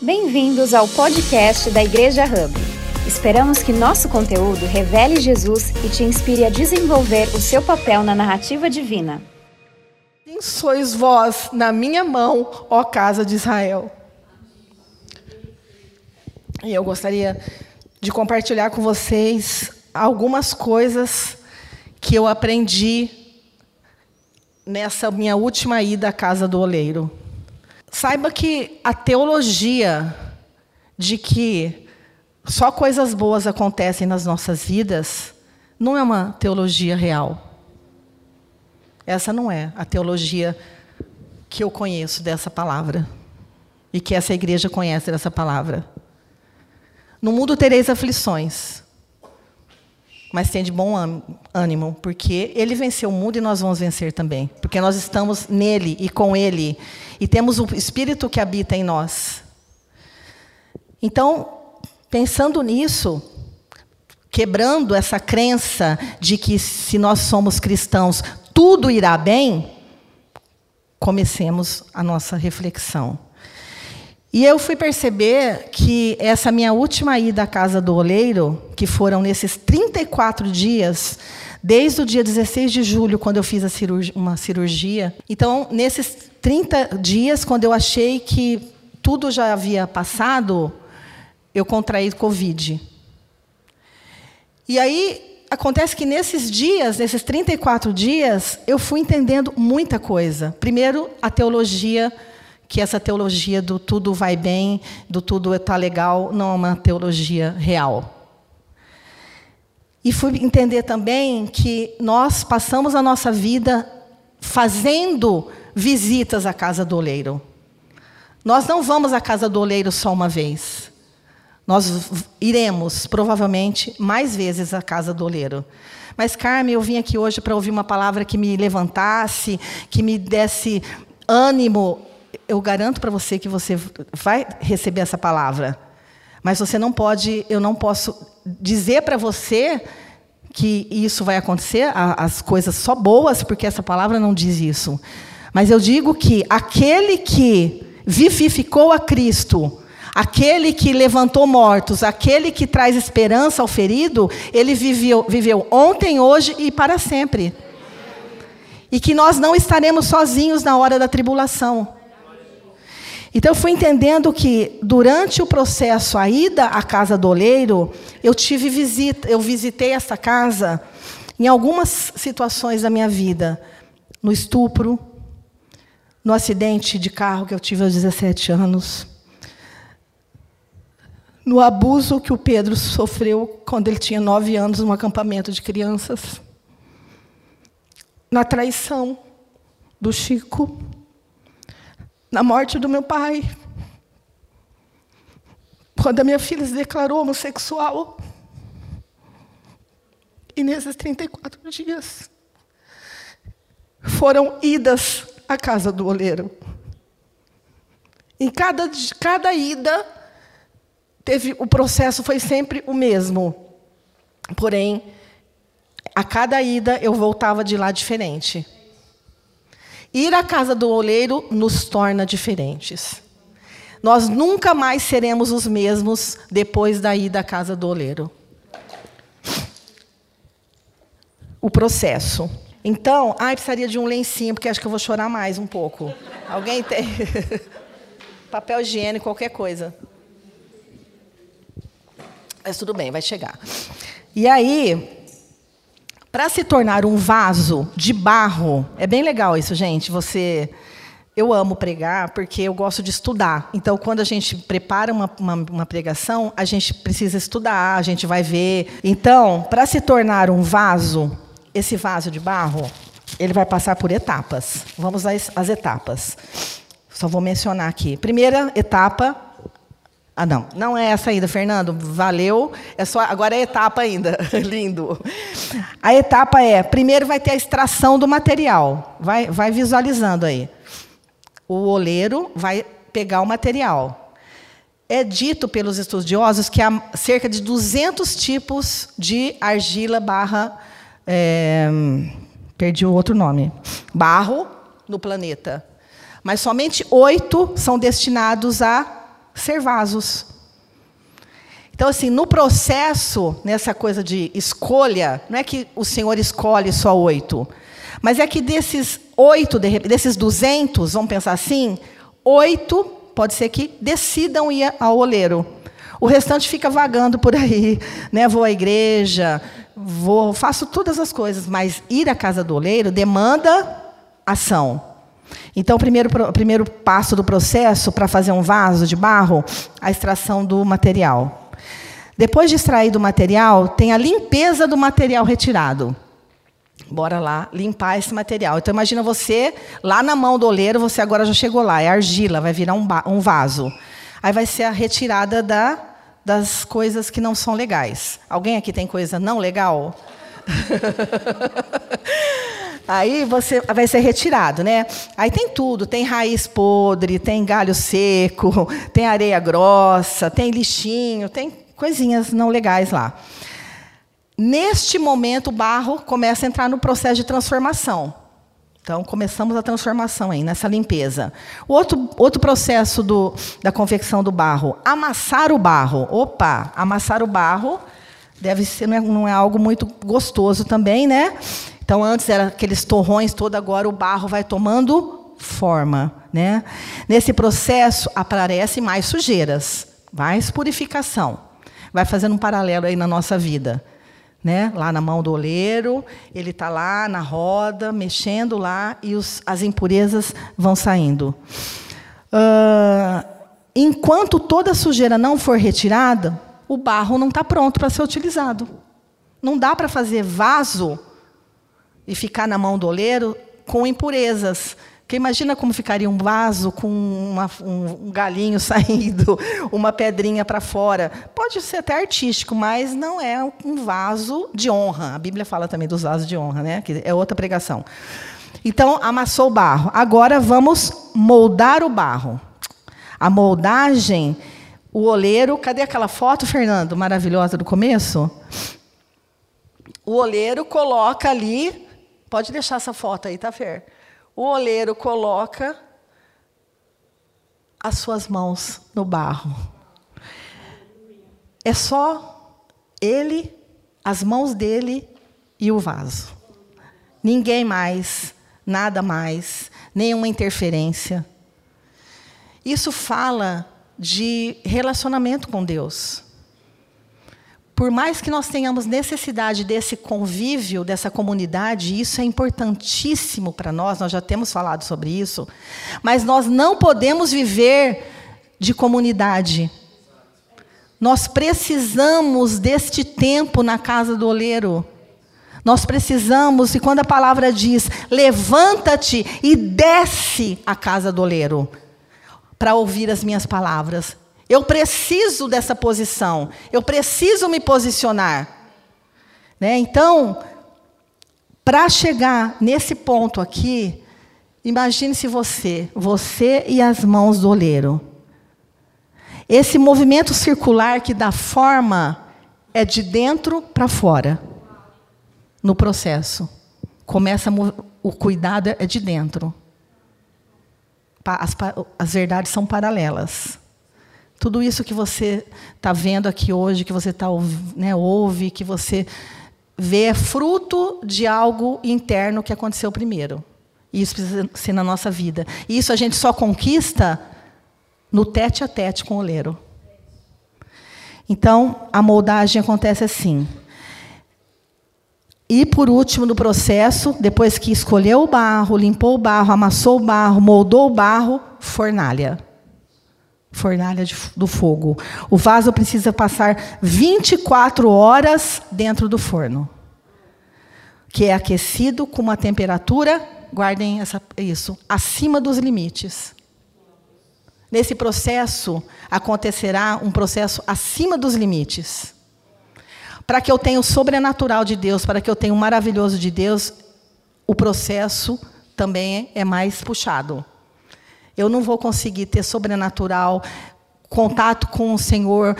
Bem-vindos ao podcast da Igreja Hub. Esperamos que nosso conteúdo revele Jesus e te inspire a desenvolver o seu papel na narrativa divina. Quem sois vós na minha mão, ó casa de Israel? E eu gostaria de compartilhar com vocês algumas coisas que eu aprendi nessa minha última ida à casa do oleiro. Saiba que a teologia de que só coisas boas acontecem nas nossas vidas não é uma teologia real. Essa não é a teologia que eu conheço dessa palavra e que essa igreja conhece dessa palavra. No mundo tereis aflições, mas tem de bom ânimo, porque ele venceu o mundo e nós vamos vencer também, porque nós estamos nele e com ele, e temos o Espírito que habita em nós. Então, pensando nisso, quebrando essa crença de que se nós somos cristãos, tudo irá bem, comecemos a nossa reflexão. E eu fui perceber que essa minha última ida à casa do oleiro, que foram nesses 34 dias, desde o dia 16 de julho, quando eu fiz cirurgia, uma cirurgia. Então, nesses 30 dias, quando eu achei que tudo já havia passado, eu contraí Covid. E aí, acontece que nesses dias, nesses 34 dias, eu fui entendendo muita coisa. Primeiro, a teologia que essa teologia do tudo vai bem, do tudo está legal, não é uma teologia real. E fui entender também que nós passamos a nossa vida fazendo visitas à casa do oleiro. Nós não vamos à casa do oleiro só uma vez. Nós iremos, provavelmente, mais vezes à casa do oleiro. Mas, Carmen, eu vim aqui hoje para ouvir uma palavra que me levantasse, que me desse ânimo eu garanto para você que você vai receber essa palavra. Mas você não pode, eu não posso dizer para você que isso vai acontecer, as coisas só boas, porque essa palavra não diz isso. Mas eu digo que aquele que vivificou a Cristo, aquele que levantou mortos, aquele que traz esperança ao ferido, ele viveu, viveu ontem, hoje e para sempre. E que nós não estaremos sozinhos na hora da tribulação. Então eu fui entendendo que durante o processo a ida à casa do oleiro, eu tive visita, eu visitei essa casa em algumas situações da minha vida, no estupro, no acidente de carro que eu tive aos 17 anos, no abuso que o Pedro sofreu quando ele tinha nove anos num acampamento de crianças, na traição do Chico, na morte do meu pai, quando a minha filha se declarou homossexual. E nesses 34 dias foram idas à casa do oleiro. Em cada, cada ida, teve, o processo foi sempre o mesmo. Porém, a cada ida eu voltava de lá diferente. Ir à casa do oleiro nos torna diferentes. Nós nunca mais seremos os mesmos depois da ida à casa do oleiro. O processo. Então, ai, precisaria de um lencinho, porque acho que eu vou chorar mais um pouco. Alguém tem? Papel higiênico, qualquer coisa. Mas tudo bem, vai chegar. E aí, para se tornar um vaso de barro, é bem legal isso, gente. Você, eu amo pregar porque eu gosto de estudar. Então, quando a gente prepara uma, uma, uma pregação, a gente precisa estudar, a gente vai ver. Então, para se tornar um vaso, esse vaso de barro, ele vai passar por etapas. Vamos às, às etapas. Só vou mencionar aqui. Primeira etapa, ah, não. Não é essa ainda, Fernando. Valeu. É só agora é etapa ainda. Lindo. A etapa é, primeiro vai ter a extração do material. Vai, vai visualizando aí. O oleiro vai pegar o material. É dito pelos estudiosos que há cerca de 200 tipos de argila barra... É, perdi o outro nome. Barro no planeta. Mas somente oito são destinados a ser vasos. Então, assim, no processo, nessa coisa de escolha, não é que o Senhor escolhe só oito, mas é que desses oito, desses duzentos, vamos pensar assim, oito pode ser que decidam ir ao oleiro. O restante fica vagando por aí, né? Vou à igreja, vou, faço todas as coisas, mas ir à casa do oleiro demanda ação. Então, o primeiro, o primeiro passo do processo para fazer um vaso de barro, a extração do material. Depois de extrair do material, tem a limpeza do material retirado. Bora lá limpar esse material. Então, imagina você, lá na mão do oleiro, você agora já chegou lá, é argila, vai virar um, um vaso. Aí vai ser a retirada da, das coisas que não são legais. Alguém aqui tem coisa não legal? Aí você vai ser retirado, né? Aí tem tudo, tem raiz podre, tem galho seco, tem areia grossa, tem lixinho, tem coisinhas não legais lá. Neste momento, o barro começa a entrar no processo de transformação. Então, começamos a transformação aí, nessa limpeza. O outro, outro processo do, da confecção do barro, amassar o barro. Opa, amassar o barro deve ser, não é, não é algo muito gostoso também, né? Então, antes era aqueles torrões todo, agora o barro vai tomando forma. Né? Nesse processo, aparecem mais sujeiras, mais purificação. Vai fazendo um paralelo aí na nossa vida né? lá na mão do oleiro, ele está lá na roda, mexendo lá, e os, as impurezas vão saindo. Uh, enquanto toda a sujeira não for retirada, o barro não está pronto para ser utilizado. Não dá para fazer vaso e ficar na mão do oleiro com impurezas. Porque imagina como ficaria um vaso com uma, um, um, galinho saindo, uma pedrinha para fora. Pode ser até artístico, mas não é um vaso de honra. A Bíblia fala também dos vasos de honra, né? que é outra pregação. Então, amassou o barro. Agora vamos moldar o barro. A moldagem, o oleiro. Cadê aquela foto, Fernando, maravilhosa do começo? O oleiro coloca ali. Pode deixar essa foto aí, tá, Fer? o oleiro coloca as suas mãos no barro. É só ele, as mãos dele e o vaso. Ninguém mais, nada mais, nenhuma interferência. Isso fala de relacionamento com Deus por mais que nós tenhamos necessidade desse convívio, dessa comunidade, isso é importantíssimo para nós, nós já temos falado sobre isso, mas nós não podemos viver de comunidade. Nós precisamos deste tempo na casa do oleiro. Nós precisamos, e quando a palavra diz, levanta-te e desce à casa do oleiro, para ouvir as minhas palavras. Eu preciso dessa posição. Eu preciso me posicionar. Né? Então, para chegar nesse ponto aqui, imagine-se você, você e as mãos do oleiro. Esse movimento circular que dá forma é de dentro para fora, no processo. Começa o cuidado é de dentro. As, as verdades são paralelas. Tudo isso que você está vendo aqui hoje, que você tá, né, ouve, que você vê, é fruto de algo interno que aconteceu primeiro. E isso precisa ser na nossa vida. E isso a gente só conquista no tete a tete com o oleiro. Então, a moldagem acontece assim. E, por último, no processo, depois que escolheu o barro, limpou o barro, amassou o barro, moldou o barro, fornalha fornalha de, do fogo. O vaso precisa passar 24 horas dentro do forno, que é aquecido com uma temperatura, guardem essa, isso, acima dos limites. Nesse processo acontecerá um processo acima dos limites. Para que eu tenha o sobrenatural de Deus, para que eu tenha o maravilhoso de Deus, o processo também é mais puxado. Eu não vou conseguir ter sobrenatural, contato com o Senhor,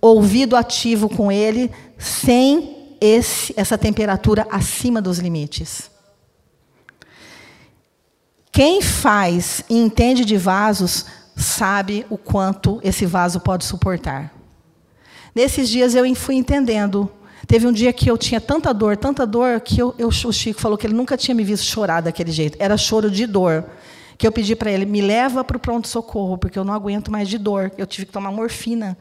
ouvido ativo com Ele, sem esse, essa temperatura acima dos limites. Quem faz e entende de vasos sabe o quanto esse vaso pode suportar. Nesses dias eu fui entendendo. Teve um dia que eu tinha tanta dor, tanta dor, que eu, eu, o Chico falou que ele nunca tinha me visto chorar daquele jeito. Era choro de dor. Que eu pedi para ele, me leva para o pronto-socorro, porque eu não aguento mais de dor. Eu tive que tomar morfina.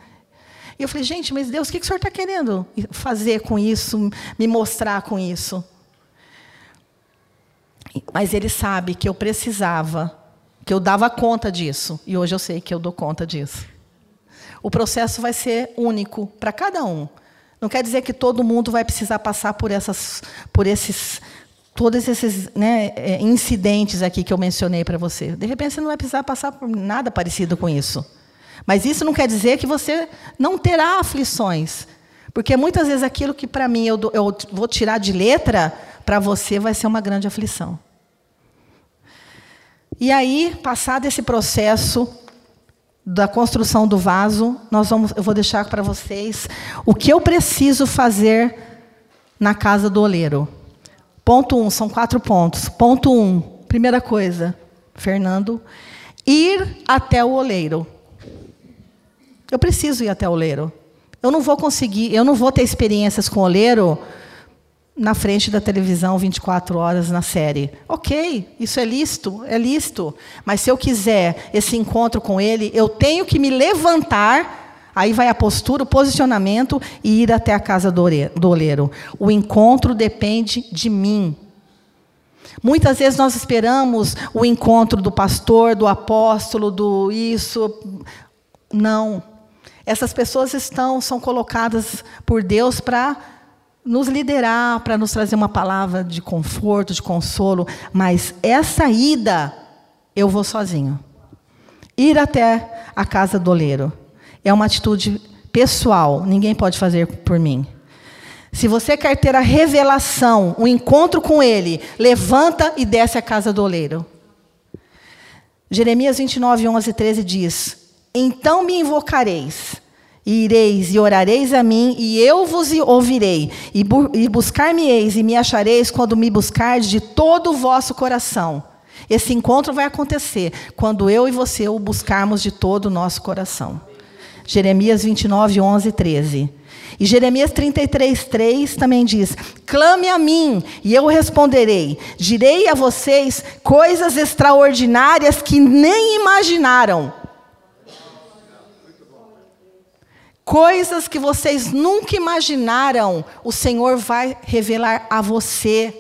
E eu falei, gente, mas Deus, o que, o senhor está querendo fazer com isso, me mostrar com isso? Mas ele sabe que eu precisava, que eu dava conta disso. E hoje eu sei que eu dou conta disso. O processo vai ser único para cada um. Não quer dizer que todo mundo vai precisar passar por, essas, por esses, todos esses né, é, incidentes aqui que eu mencionei para você. De repente você não vai precisar passar por nada parecido com isso. Mas isso não quer dizer que você não terá aflições. Porque muitas vezes aquilo que para mim eu, eu vou tirar de letra, para você vai ser uma grande aflição. E aí, passado esse processo da construção do vaso, nós vamos, eu vou deixar para vocês o que eu preciso fazer na casa do oleiro. Ponto um, são quatro pontos. Ponto um, primeira coisa, Fernando, ir até o oleiro. Eu preciso ir até o oleiro. Eu não vou conseguir, eu não vou ter experiências com o oleiro na frente da televisão 24 horas na série. Ok, isso é listo, é listo. Mas se eu quiser esse encontro com ele, eu tenho que me levantar. Aí vai a postura, o posicionamento e ir até a casa do oleiro. O encontro depende de mim. Muitas vezes nós esperamos o encontro do pastor, do apóstolo, do isso. Não. Essas pessoas estão, são colocadas por Deus para nos liderar, para nos trazer uma palavra de conforto, de consolo, mas essa ida eu vou sozinho. Ir até a casa do oleiro é uma atitude pessoal, ninguém pode fazer por mim. Se você quer ter a revelação, o um encontro com ele, levanta e desce à casa do oleiro. Jeremias 29, 11 e 13 diz: Então me invocareis e ireis e orareis a mim, e eu vos ouvirei, e, bu e buscar-me-eis e me achareis quando me buscardes de todo o vosso coração. Esse encontro vai acontecer quando eu e você o buscarmos de todo o nosso coração. Jeremias 29, 11 e 13. E Jeremias 33, 3 também diz: Clame a mim, e eu responderei. Direi a vocês coisas extraordinárias que nem imaginaram. Coisas que vocês nunca imaginaram, o Senhor vai revelar a você.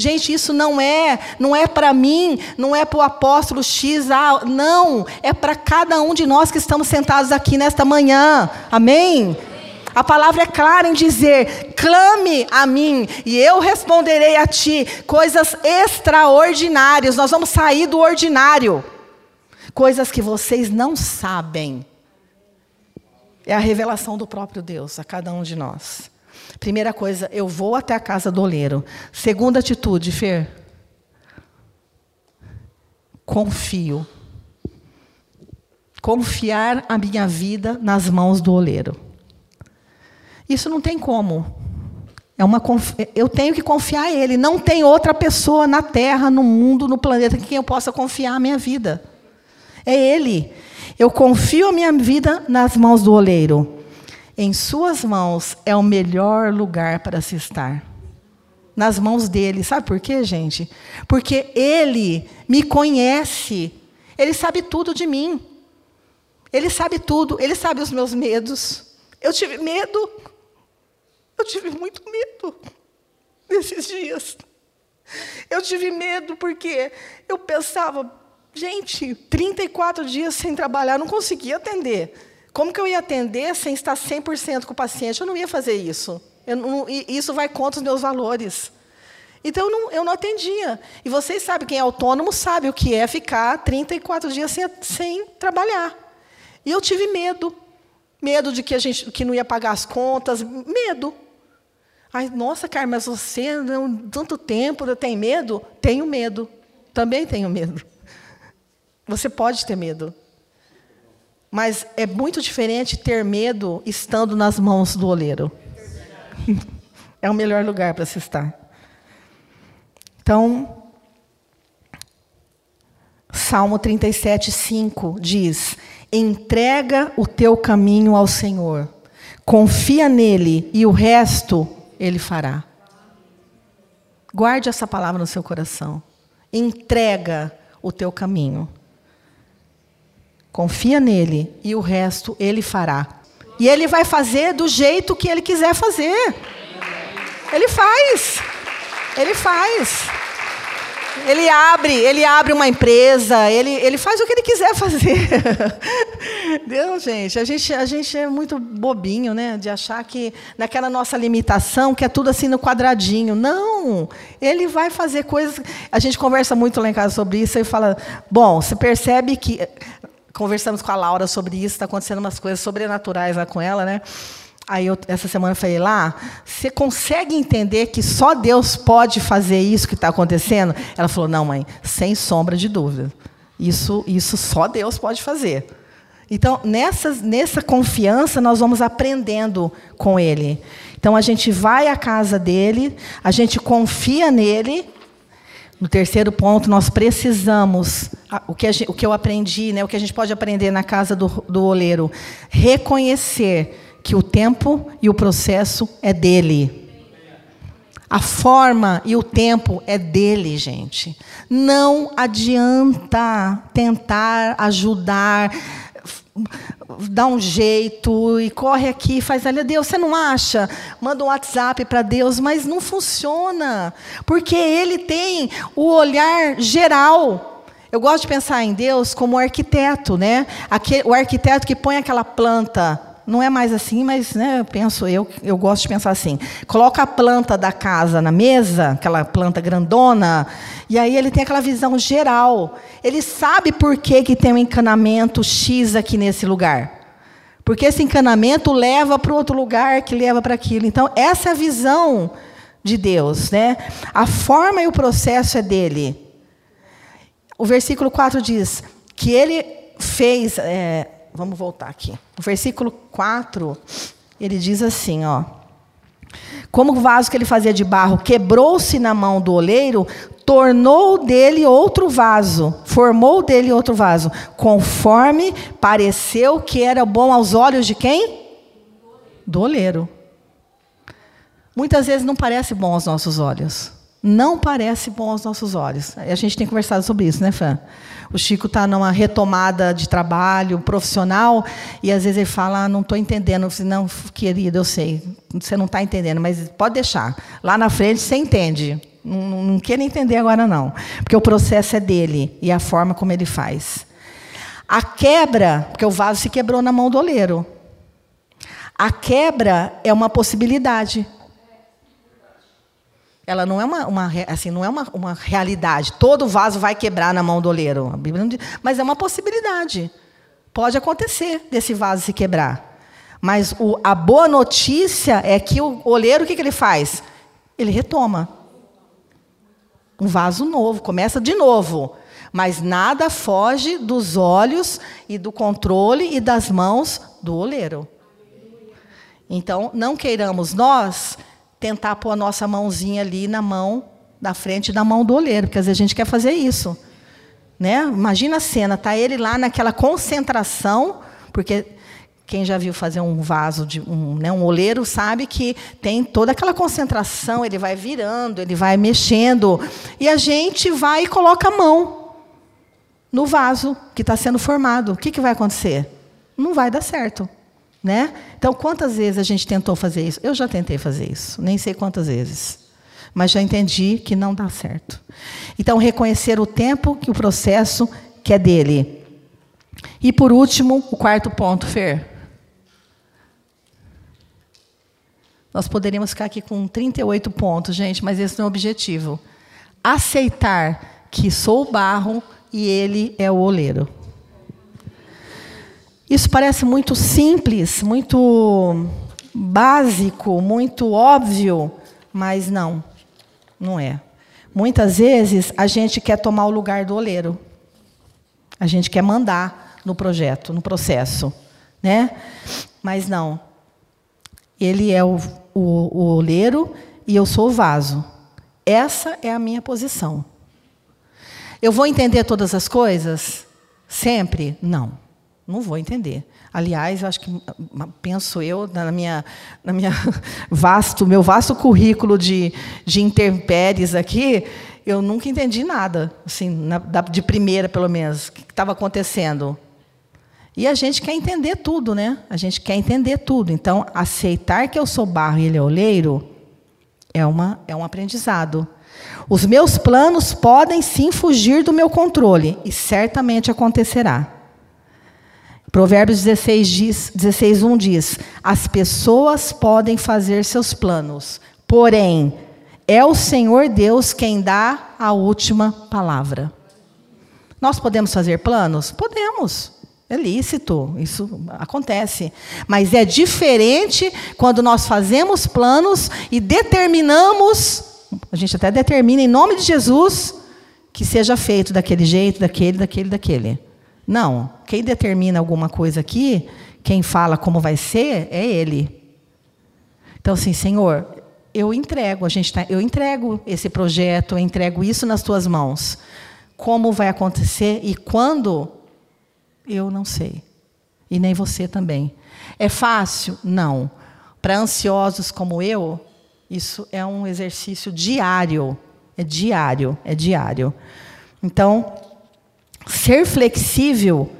Gente, isso não é, não é para mim, não é para o apóstolo X, ah, não, é para cada um de nós que estamos sentados aqui nesta manhã. Amém? A palavra é clara em dizer: clame a mim e eu responderei a ti coisas extraordinárias. Nós vamos sair do ordinário. Coisas que vocês não sabem. É a revelação do próprio Deus a cada um de nós. Primeira coisa, eu vou até a casa do oleiro. Segunda atitude, Fer. Confio. Confiar a minha vida nas mãos do oleiro. Isso não tem como. É uma, eu tenho que confiar a Ele. Não tem outra pessoa na Terra, no mundo, no planeta, em quem eu possa confiar a minha vida. É Ele. Eu confio a minha vida nas mãos do oleiro. Em suas mãos é o melhor lugar para se estar. Nas mãos dele. Sabe por quê, gente? Porque ele me conhece. Ele sabe tudo de mim. Ele sabe tudo. Ele sabe os meus medos. Eu tive medo. Eu tive muito medo nesses dias. Eu tive medo porque eu pensava, Gente, 34 dias sem trabalhar, não conseguia atender. Como que eu ia atender sem estar 100% com o paciente? Eu não ia fazer isso. Não, isso vai contra os meus valores. Então, eu não, eu não, atendia. E vocês sabem, quem é autônomo sabe o que é ficar 34 dias sem, sem trabalhar. E eu tive medo. Medo de que a gente que não ia pagar as contas. Medo. Ai, nossa, Carmen, mas você, não, tanto tempo, tenho medo? Tenho medo. Também tenho medo. Você pode ter medo. Mas é muito diferente ter medo estando nas mãos do oleiro. é o melhor lugar para se estar. Então, Salmo 37, 5 diz: Entrega o teu caminho ao Senhor, confia nele e o resto ele fará. Guarde essa palavra no seu coração. Entrega o teu caminho. Confia nele e o resto ele fará. E ele vai fazer do jeito que ele quiser fazer. Ele faz. Ele faz. Ele abre, ele abre uma empresa, ele, ele faz o que ele quiser fazer. Deus, gente, a gente, a gente é muito bobinho, né? De achar que naquela nossa limitação, que é tudo assim no quadradinho. Não! Ele vai fazer coisas. A gente conversa muito lá em casa sobre isso e fala: bom, você percebe que. Conversamos com a Laura sobre isso, está acontecendo umas coisas sobrenaturais lá com ela, né? Aí eu, essa semana eu falei lá, você consegue entender que só Deus pode fazer isso que está acontecendo? Ela falou, não, mãe, sem sombra de dúvida. Isso, isso só Deus pode fazer. Então, nessa, nessa confiança, nós vamos aprendendo com Ele. Então, a gente vai à casa dele, a gente confia nele. No terceiro ponto, nós precisamos, o que, gente, o que eu aprendi, né, o que a gente pode aprender na casa do, do oleiro, reconhecer que o tempo e o processo é dele. A forma e o tempo é dele, gente. Não adianta tentar ajudar, dar um jeito e corre aqui, faz ali. Deus, você não acha? Manda um WhatsApp para Deus, mas não funciona. Porque ele tem o olhar geral. Eu gosto de pensar em Deus como arquiteto, né? Aquele, o arquiteto que põe aquela planta não é mais assim, mas né, eu penso, eu, eu gosto de pensar assim. Coloca a planta da casa na mesa, aquela planta grandona, e aí ele tem aquela visão geral. Ele sabe por que, que tem um encanamento X aqui nesse lugar. Porque esse encanamento leva para outro lugar que leva para aquilo. Então, essa é a visão de Deus. Né? A forma e o processo é dele. O versículo 4 diz que ele fez. É, vamos voltar aqui. No versículo 4, ele diz assim, ó. Como o vaso que ele fazia de barro quebrou-se na mão do oleiro, tornou dele outro vaso, formou dele outro vaso, conforme pareceu que era bom aos olhos de quem? Do oleiro. Muitas vezes não parece bom aos nossos olhos. Não parece bom aos nossos olhos. A gente tem conversado sobre isso, né, Fran? O Chico está numa retomada de trabalho profissional e às vezes ele fala: ah, não estou entendendo. Eu não, querido, eu sei, você não está entendendo, mas pode deixar. Lá na frente você entende. Não, não, não entender agora, não. Porque o processo é dele e a forma como ele faz. A quebra, porque o vaso se quebrou na mão do oleiro. A quebra é uma possibilidade. Ela não é uma, uma assim, não é uma, uma realidade. Todo vaso vai quebrar na mão do oleiro. A Bíblia não diz, mas é uma possibilidade. Pode acontecer desse vaso se quebrar. Mas o, a boa notícia é que o oleiro, o que, que ele faz? Ele retoma. Um vaso novo, começa de novo. Mas nada foge dos olhos e do controle e das mãos do oleiro. Então, não queiramos nós tentar pôr a nossa mãozinha ali na mão da frente da mão do oleiro, porque às vezes a gente quer fazer isso. Né? Imagina a cena, tá ele lá naquela concentração, porque quem já viu fazer um vaso de um, né, um oleiro sabe que tem toda aquela concentração, ele vai virando, ele vai mexendo, e a gente vai e coloca a mão no vaso que está sendo formado. O que, que vai acontecer? Não vai dar certo. Né? Então, quantas vezes a gente tentou fazer isso? Eu já tentei fazer isso, nem sei quantas vezes. Mas já entendi que não dá certo. Então, reconhecer o tempo que o processo que é dele. E por último, o quarto ponto, Fer. Nós poderíamos ficar aqui com 38 pontos, gente, mas esse não é o objetivo. Aceitar que sou o barro e ele é o oleiro. Isso parece muito simples, muito básico, muito óbvio, mas não, não é. Muitas vezes a gente quer tomar o lugar do oleiro. A gente quer mandar no projeto, no processo, né? Mas não. Ele é o, o, o oleiro e eu sou o vaso. Essa é a minha posição. Eu vou entender todas as coisas? Sempre? Não. Não vou entender. Aliás, eu acho que penso eu na minha, na minha vasto, meu vasto currículo de, de intempéries aqui, eu nunca entendi nada, assim, na, de primeira pelo menos, o que estava acontecendo. E a gente quer entender tudo, né? A gente quer entender tudo. Então, aceitar que eu sou barro e ele é oleiro é, uma, é um aprendizado. Os meus planos podem sim fugir do meu controle, e certamente acontecerá. Provérbios 16, diz, 16 1 diz: As pessoas podem fazer seus planos, porém, é o Senhor Deus quem dá a última palavra. Nós podemos fazer planos? Podemos. É lícito, isso acontece. Mas é diferente quando nós fazemos planos e determinamos, a gente até determina em nome de Jesus, que seja feito daquele jeito, daquele, daquele, daquele. Não. Quem determina alguma coisa aqui, quem fala como vai ser, é Ele. Então, assim, Senhor, eu entrego, a gente tá, eu entrego esse projeto, eu entrego isso nas tuas mãos. Como vai acontecer e quando eu não sei. E nem você também. É fácil? Não. Para ansiosos como eu, isso é um exercício diário. É diário, é diário. Então, ser flexível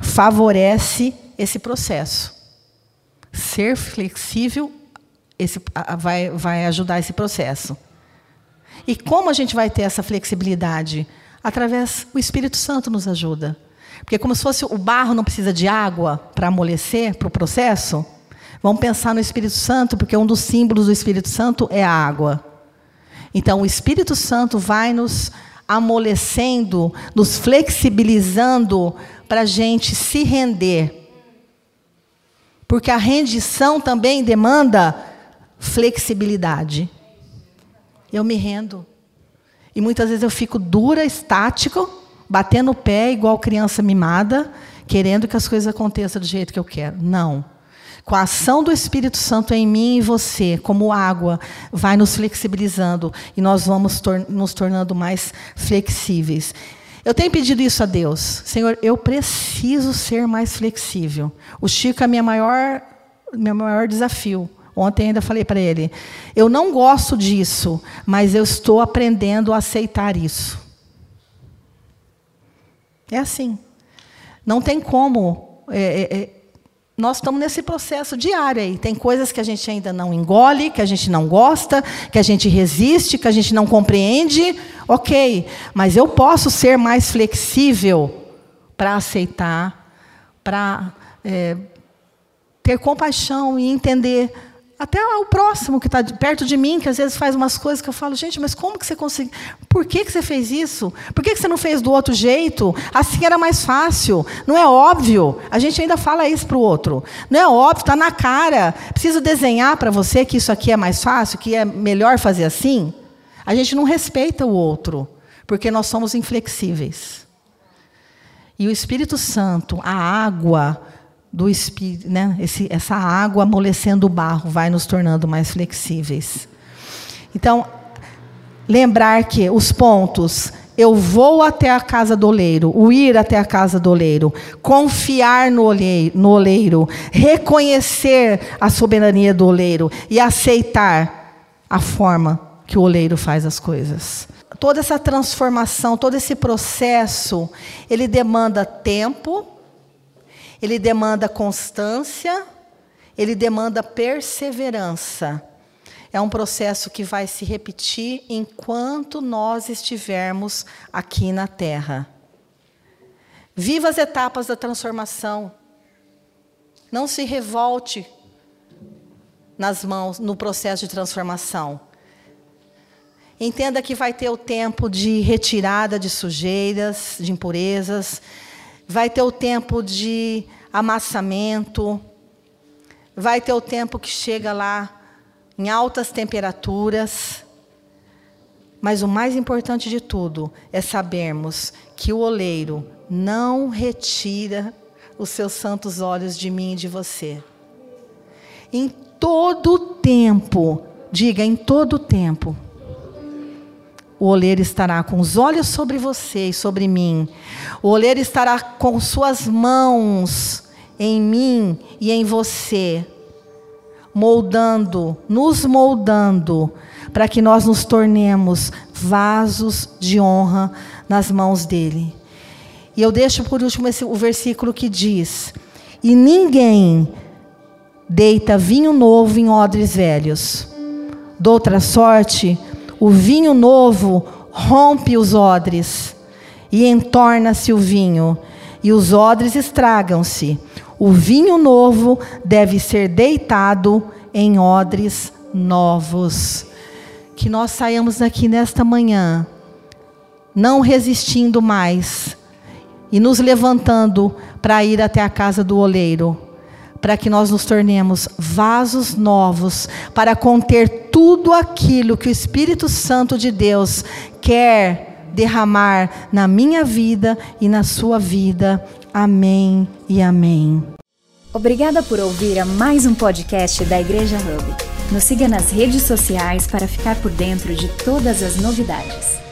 favorece esse processo. Ser flexível esse, vai, vai ajudar esse processo. E como a gente vai ter essa flexibilidade? Através o Espírito Santo nos ajuda. Porque como se fosse o barro não precisa de água para amolecer para o processo, vamos pensar no Espírito Santo, porque um dos símbolos do Espírito Santo é a água. Então o Espírito Santo vai nos amolecendo, nos flexibilizando para a gente se render. Porque a rendição também demanda flexibilidade. Eu me rendo. E muitas vezes eu fico dura, estático, batendo o pé igual criança mimada, querendo que as coisas aconteçam do jeito que eu quero. Não. Com a ação do Espírito Santo em mim e você, como água, vai nos flexibilizando e nós vamos tor nos tornando mais flexíveis. Eu tenho pedido isso a Deus. Senhor, eu preciso ser mais flexível. O Chico é minha maior, meu maior desafio. Ontem ainda falei para ele: eu não gosto disso, mas eu estou aprendendo a aceitar isso. É assim. Não tem como. É, é, é, nós estamos nesse processo diário aí. Tem coisas que a gente ainda não engole, que a gente não gosta, que a gente resiste, que a gente não compreende. Ok, mas eu posso ser mais flexível para aceitar, para é, ter compaixão e entender até o próximo que está perto de mim, que às vezes faz umas coisas que eu falo, gente, mas como que você conseguiu? Por que, que você fez isso? Por que, que você não fez do outro jeito? Assim era mais fácil. Não é óbvio. A gente ainda fala isso para o outro. Não é óbvio, está na cara. Preciso desenhar para você que isso aqui é mais fácil, que é melhor fazer assim? A gente não respeita o outro, porque nós somos inflexíveis. E o Espírito Santo, a água, do espírito, né? Esse, essa água amolecendo o barro vai nos tornando mais flexíveis. Então, lembrar que os pontos eu vou até a casa do oleiro, o ir até a casa do oleiro, confiar no oleiro, no oleiro, reconhecer a soberania do oleiro e aceitar a forma que o oleiro faz as coisas. Toda essa transformação, todo esse processo, ele demanda tempo, ele demanda constância, ele demanda perseverança. É um processo que vai se repetir enquanto nós estivermos aqui na Terra. Viva as etapas da transformação. Não se revolte nas mãos no processo de transformação. Entenda que vai ter o tempo de retirada de sujeiras, de impurezas, vai ter o tempo de amassamento, vai ter o tempo que chega lá em altas temperaturas. Mas o mais importante de tudo é sabermos que o oleiro não retira os seus santos olhos de mim e de você. Em todo tempo, diga em todo tempo, o oleiro estará com os olhos sobre você e sobre mim. O oleiro estará com suas mãos em mim e em você, moldando, nos moldando, para que nós nos tornemos vasos de honra nas mãos dele. E eu deixo por último esse, o versículo que diz: E ninguém deita vinho novo em odres velhos. Doutra sorte, o vinho novo rompe os odres e entorna-se o vinho, e os odres estragam-se. O vinho novo deve ser deitado em odres novos. Que nós saiamos daqui nesta manhã, não resistindo mais e nos levantando para ir até a casa do oleiro para que nós nos tornemos vasos novos para conter tudo aquilo que o Espírito Santo de Deus quer derramar na minha vida e na sua vida. Amém e amém. Obrigada por ouvir a mais um podcast da Igreja Hub. Nos siga nas redes sociais para ficar por dentro de todas as novidades.